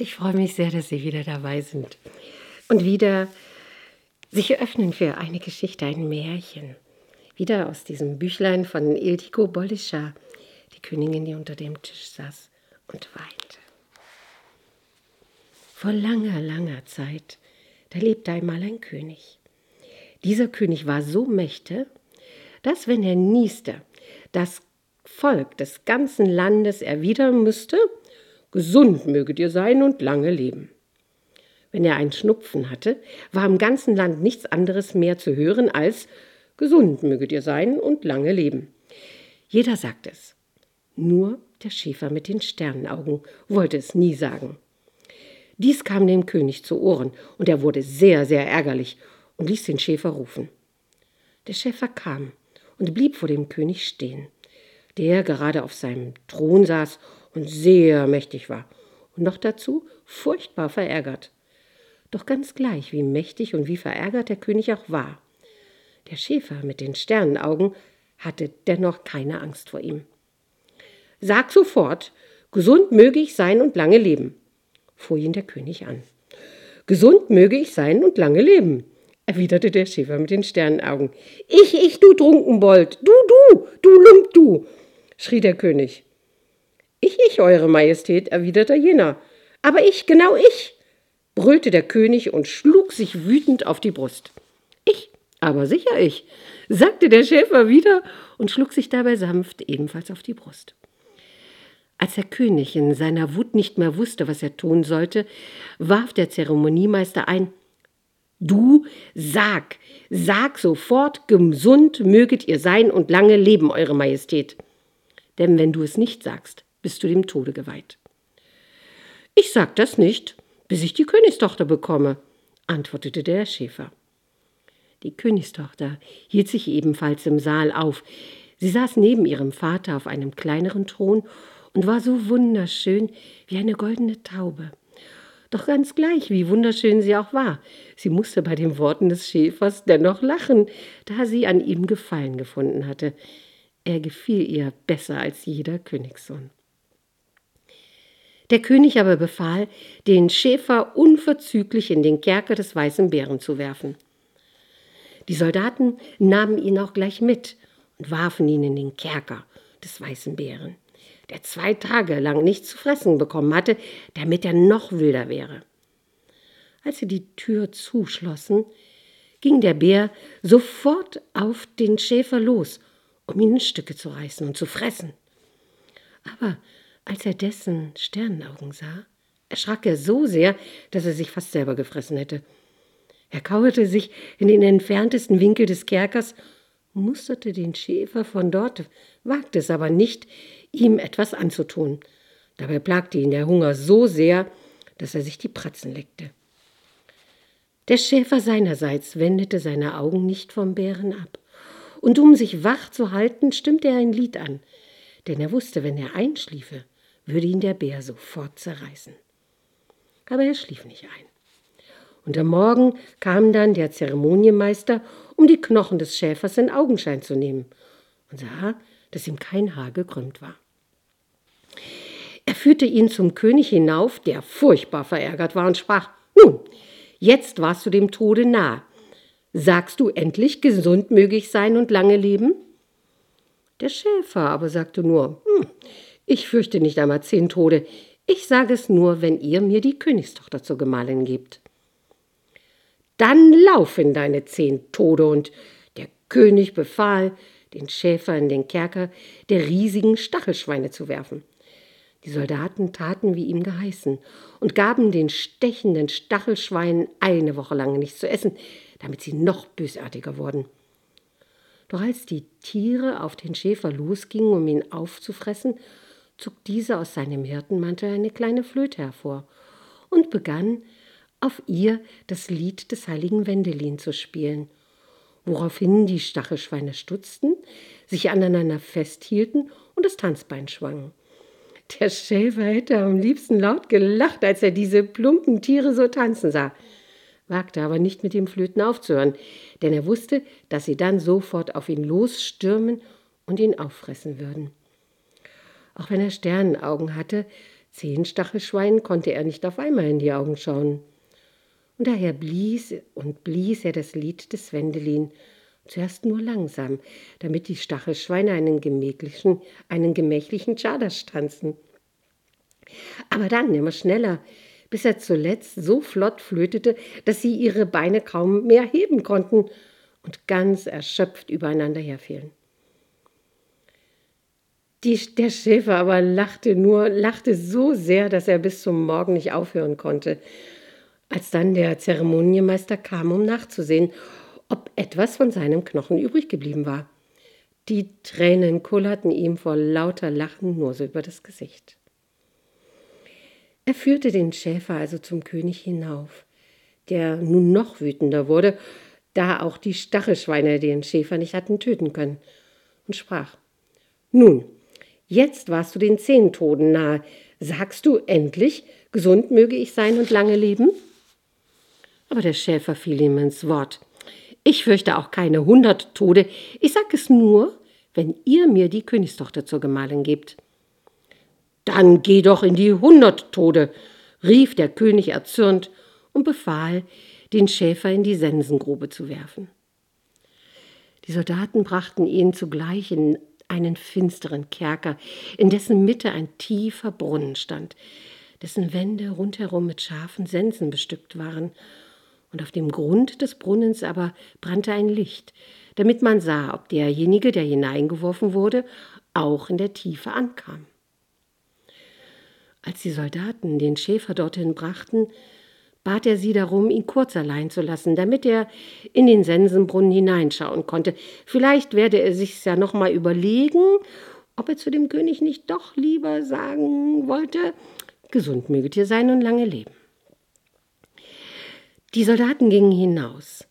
Ich freue mich sehr, dass Sie wieder dabei sind und wieder sich öffnen für eine Geschichte, ein Märchen. Wieder aus diesem Büchlein von Ildiko Boldischer, die Königin, die unter dem Tisch saß und weinte. Vor langer, langer Zeit, da lebte einmal ein König. Dieser König war so mächtig, dass, wenn er nieste, das Volk des ganzen Landes erwidern müsste, Gesund möget ihr sein und lange leben. Wenn er einen Schnupfen hatte, war im ganzen Land nichts anderes mehr zu hören als Gesund möget ihr sein und lange leben. Jeder sagte es. Nur der Schäfer mit den Sternenaugen wollte es nie sagen. Dies kam dem König zu Ohren, und er wurde sehr, sehr ärgerlich und ließ den Schäfer rufen. Der Schäfer kam und blieb vor dem König stehen, der gerade auf seinem Thron saß und sehr mächtig war und noch dazu furchtbar verärgert. Doch ganz gleich, wie mächtig und wie verärgert der König auch war. Der Schäfer mit den Sternenaugen hatte dennoch keine Angst vor ihm. Sag sofort, gesund möge ich sein und lange leben, fuhr ihn der König an. Gesund möge ich sein und lange leben, erwiderte der Schäfer mit den Sternenaugen. Ich, ich, du Trunkenbold, du, du, du Lump, du, schrie der König. Ich, ich, Eure Majestät, erwiderte jener. Aber ich, genau ich, brüllte der König und schlug sich wütend auf die Brust. Ich, aber sicher ich, sagte der Schäfer wieder und schlug sich dabei sanft ebenfalls auf die Brust. Als der König in seiner Wut nicht mehr wusste, was er tun sollte, warf der Zeremoniemeister ein Du sag, sag sofort, gesund möget ihr sein und lange leben, Eure Majestät. Denn wenn du es nicht sagst, bist du dem Tode geweiht. Ich sag das nicht, bis ich die Königstochter bekomme, antwortete der Schäfer. Die Königstochter hielt sich ebenfalls im Saal auf. Sie saß neben ihrem Vater auf einem kleineren Thron und war so wunderschön wie eine goldene Taube. Doch ganz gleich, wie wunderschön sie auch war, sie musste bei den Worten des Schäfers dennoch lachen, da sie an ihm Gefallen gefunden hatte. Er gefiel ihr besser als jeder Königssohn. Der König aber befahl, den Schäfer unverzüglich in den Kerker des weißen Bären zu werfen. Die Soldaten nahmen ihn auch gleich mit und warfen ihn in den Kerker des weißen Bären, der zwei Tage lang nichts zu fressen bekommen hatte, damit er noch wilder wäre. Als sie die Tür zuschlossen, ging der Bär sofort auf den Schäfer los, um ihn in Stücke zu reißen und zu fressen. Aber als er dessen Sternenaugen sah, erschrak er so sehr, dass er sich fast selber gefressen hätte. Er kauerte sich in den entferntesten Winkel des Kerkers, musterte den Schäfer von dort, wagte es aber nicht, ihm etwas anzutun. Dabei plagte ihn der Hunger so sehr, dass er sich die Pratzen leckte. Der Schäfer seinerseits wendete seine Augen nicht vom Bären ab, und um sich wach zu halten, stimmte er ein Lied an, denn er wusste, wenn er einschliefe, würde ihn der Bär sofort zerreißen. Aber er schlief nicht ein. Und am Morgen kam dann der Zeremonienmeister, um die Knochen des Schäfers in Augenschein zu nehmen, und sah, dass ihm kein Haar gekrümmt war. Er führte ihn zum König hinauf, der furchtbar verärgert war, und sprach Nun, jetzt warst du dem Tode nahe. Sagst du endlich, gesund möge ich sein und lange leben? Der Schäfer aber sagte nur hm, ich fürchte nicht einmal zehn Tode. Ich sage es nur, wenn ihr mir die Königstochter zur Gemahlin gebt. Dann laufen deine zehn Tode, und der König befahl, den Schäfer in den Kerker der riesigen Stachelschweine zu werfen. Die Soldaten taten wie ihm geheißen und gaben den stechenden Stachelschweinen eine Woche lang nichts zu essen, damit sie noch bösartiger wurden. Doch als die Tiere auf den Schäfer losgingen, um ihn aufzufressen, zog dieser aus seinem Hirtenmantel eine kleine Flöte hervor und begann, auf ihr das Lied des heiligen Wendelin zu spielen, woraufhin die Stachelschweine stutzten, sich aneinander festhielten und das Tanzbein schwangen. Der Schäfer hätte am liebsten laut gelacht, als er diese plumpen Tiere so tanzen sah, wagte aber nicht mit dem Flöten aufzuhören, denn er wusste, dass sie dann sofort auf ihn losstürmen und ihn auffressen würden. Auch wenn er Sternenaugen hatte, Zehn Stachelschweinen konnte er nicht auf einmal in die Augen schauen. Und daher blies und blies er das Lied des Wendelin, zuerst nur langsam, damit die Stachelschweine einen gemächlichen, einen gemächlichen Tschadasch tanzen. Aber dann immer schneller, bis er zuletzt so flott flötete, dass sie ihre Beine kaum mehr heben konnten und ganz erschöpft übereinander herfielen. Die, der Schäfer aber lachte nur, lachte so sehr, dass er bis zum Morgen nicht aufhören konnte. Als dann der Zeremonienmeister kam, um nachzusehen, ob etwas von seinem Knochen übrig geblieben war. Die Tränen kullerten ihm vor lauter Lachen nur so über das Gesicht. Er führte den Schäfer also zum König hinauf, der nun noch wütender wurde, da auch die Stachelschweine den Schäfer nicht hatten töten können, und sprach: Nun, Jetzt warst du den zehn Toden nahe. Sagst du endlich, gesund möge ich sein und lange leben? Aber der Schäfer fiel ihm ins Wort. Ich fürchte auch keine hundert Tode. Ich sag es nur, wenn ihr mir die Königstochter zur Gemahlin gebt. Dann geh doch in die hundert Tode, rief der König erzürnt und befahl, den Schäfer in die Sensengrube zu werfen. Die Soldaten brachten ihn zugleich in einen finsteren Kerker, in dessen Mitte ein tiefer Brunnen stand, dessen Wände rundherum mit scharfen Sensen bestückt waren, und auf dem Grund des Brunnens aber brannte ein Licht, damit man sah, ob derjenige, der hineingeworfen wurde, auch in der Tiefe ankam. Als die Soldaten den Schäfer dorthin brachten, bat er sie darum, ihn kurz allein zu lassen, damit er in den Sensenbrunnen hineinschauen konnte. Vielleicht werde er sich's ja noch mal überlegen, ob er zu dem König nicht doch lieber sagen wollte, gesund möget ihr sein und lange leben. Die Soldaten gingen hinaus.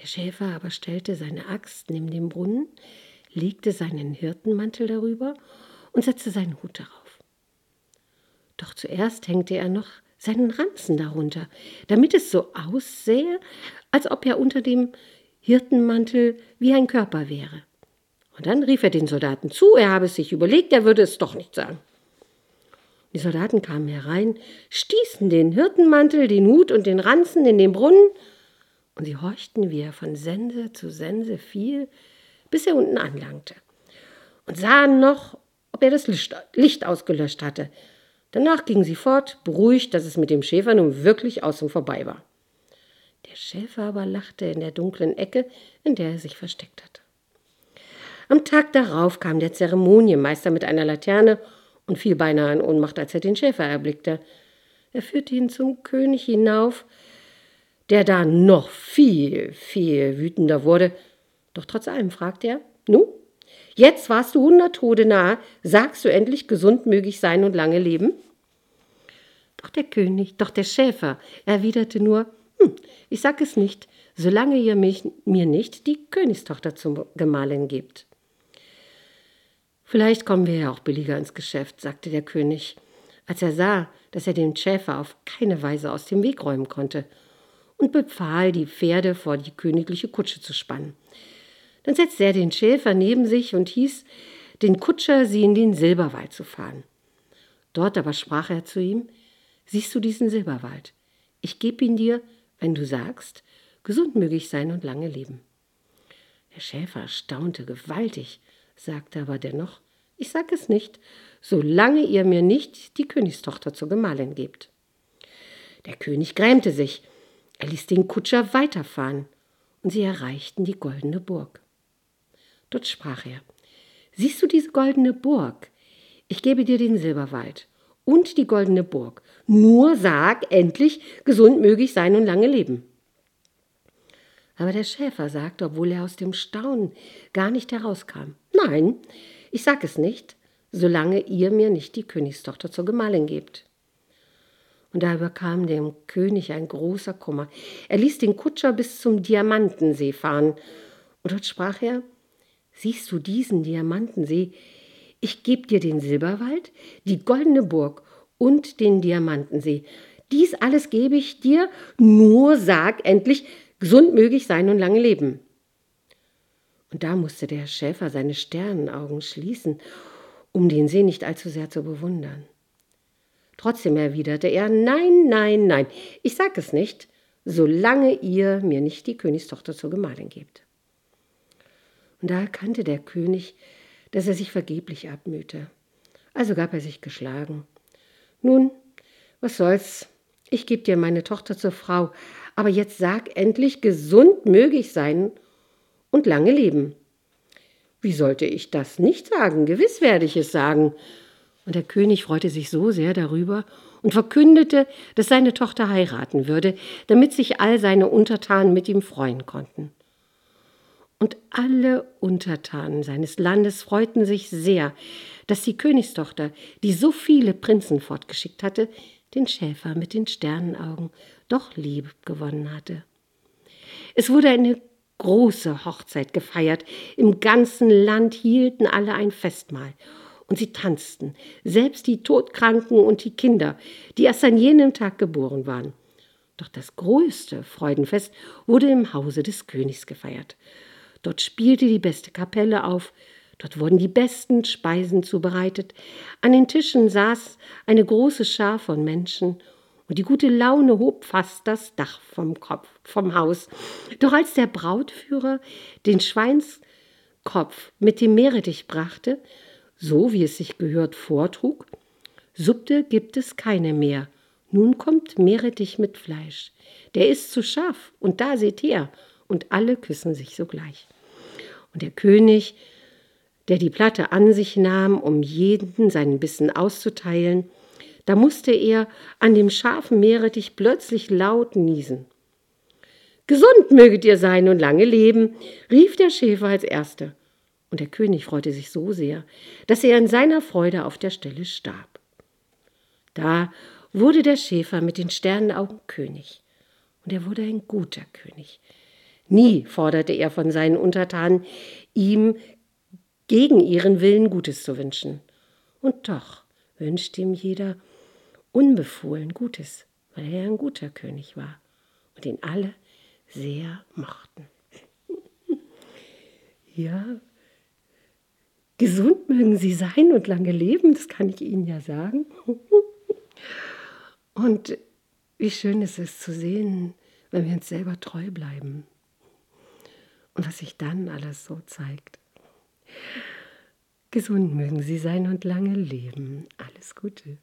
Der Schäfer aber stellte seine Axt neben dem Brunnen, legte seinen Hirtenmantel darüber und setzte seinen Hut darauf. Doch zuerst hängte er noch seinen Ranzen darunter, damit es so aussähe, als ob er unter dem Hirtenmantel wie ein Körper wäre. Und dann rief er den Soldaten zu, er habe es sich überlegt, er würde es doch nicht sagen. Die Soldaten kamen herein, stießen den Hirtenmantel, den Hut und den Ranzen in den Brunnen, und sie horchten, wie er von Sense zu Sense fiel, bis er unten anlangte, und sahen noch, ob er das Licht ausgelöscht hatte. Danach gingen sie fort, beruhigt, dass es mit dem Schäfer nun wirklich aus und vorbei war. Der Schäfer aber lachte in der dunklen Ecke, in der er sich versteckt hatte. Am Tag darauf kam der Zeremonienmeister mit einer Laterne und fiel beinahe in Ohnmacht, als er den Schäfer erblickte. Er führte ihn zum König hinauf, der da noch viel, viel wütender wurde. Doch trotz allem fragte er: Nu, jetzt warst du hundert Tode nahe, sagst du endlich, gesund möge ich sein und lange leben? Doch der König, doch der Schäfer erwiderte nur, hm, ich sag es nicht, solange ihr mich, mir nicht die Königstochter zum Gemahlin gebt. Vielleicht kommen wir ja auch billiger ins Geschäft, sagte der König, als er sah, dass er den Schäfer auf keine Weise aus dem Weg räumen konnte, und befahl, die Pferde vor die königliche Kutsche zu spannen. Dann setzte er den Schäfer neben sich und hieß den Kutscher, sie in den Silberwald zu fahren. Dort aber sprach er zu ihm, Siehst du diesen Silberwald? Ich gebe ihn dir, wenn du sagst, gesund möge ich sein und lange leben. Der Schäfer staunte gewaltig, sagte aber dennoch, ich sag es nicht, solange ihr mir nicht die Königstochter zur Gemahlin gebt. Der König grämte sich, er ließ den Kutscher weiterfahren, und sie erreichten die goldene Burg. Dort sprach er, Siehst du diese goldene Burg? Ich gebe dir den Silberwald und die goldene Burg. Nur sag endlich, gesund möge ich sein und lange leben. Aber der Schäfer sagte, obwohl er aus dem Staunen gar nicht herauskam, nein, ich sag es nicht, solange ihr mir nicht die Königstochter zur Gemahlin gebt. Und da überkam dem König ein großer Kummer. Er ließ den Kutscher bis zum Diamantensee fahren, und dort sprach er, Siehst du diesen Diamantensee, ich gebe dir den Silberwald, die goldene Burg und den Diamantensee. Dies alles gebe ich dir, nur sag endlich, gesund möge ich sein und lange leben. Und da musste der Schäfer seine Sternenaugen schließen, um den See nicht allzu sehr zu bewundern. Trotzdem erwiderte er, nein, nein, nein, ich sag es nicht, solange ihr mir nicht die Königstochter zur Gemahlin gebt. Und da erkannte der König, dass er sich vergeblich abmühte. Also gab er sich geschlagen. Nun, was soll's, ich geb dir meine Tochter zur Frau, aber jetzt sag endlich, gesund möge ich sein und lange leben. Wie sollte ich das nicht sagen? Gewiss werde ich es sagen. Und der König freute sich so sehr darüber und verkündete, dass seine Tochter heiraten würde, damit sich all seine Untertanen mit ihm freuen konnten. Und alle Untertanen seines Landes freuten sich sehr, dass die Königstochter, die so viele Prinzen fortgeschickt hatte, den Schäfer mit den Sternenaugen doch lieb gewonnen hatte. Es wurde eine große Hochzeit gefeiert. Im ganzen Land hielten alle ein Festmahl. Und sie tanzten, selbst die Todkranken und die Kinder, die erst an jenem Tag geboren waren. Doch das größte Freudenfest wurde im Hause des Königs gefeiert. Dort spielte die beste Kapelle auf, dort wurden die besten Speisen zubereitet, an den Tischen saß eine große Schar von Menschen, und die gute Laune hob fast das Dach vom Kopf, vom Haus. Doch als der Brautführer den Schweinskopf mit dem Meerrettich brachte, so wie es sich gehört vortrug, Suppte gibt es keine mehr. Nun kommt Meerrettich mit Fleisch. Der ist zu scharf, und da seht her, und alle küssen sich sogleich. Und der König, der die Platte an sich nahm, um jeden seinen Bissen auszuteilen, da musste er an dem scharfen Meerrettich plötzlich laut niesen. Gesund möget ihr sein und lange leben, rief der Schäfer als Erster. Und der König freute sich so sehr, dass er in seiner Freude auf der Stelle starb. Da wurde der Schäfer mit den Sternenaugen König. Und er wurde ein guter König. Nie forderte er von seinen Untertanen, ihm gegen ihren Willen Gutes zu wünschen. Und doch wünschte ihm jeder unbefohlen Gutes, weil er ein guter König war und ihn alle sehr mochten. ja, gesund mögen sie sein und lange leben, das kann ich Ihnen ja sagen. und wie schön ist es zu sehen, wenn wir uns selber treu bleiben und was sich dann alles so zeigt. Gesund mögen Sie sein und lange leben. Alles Gute.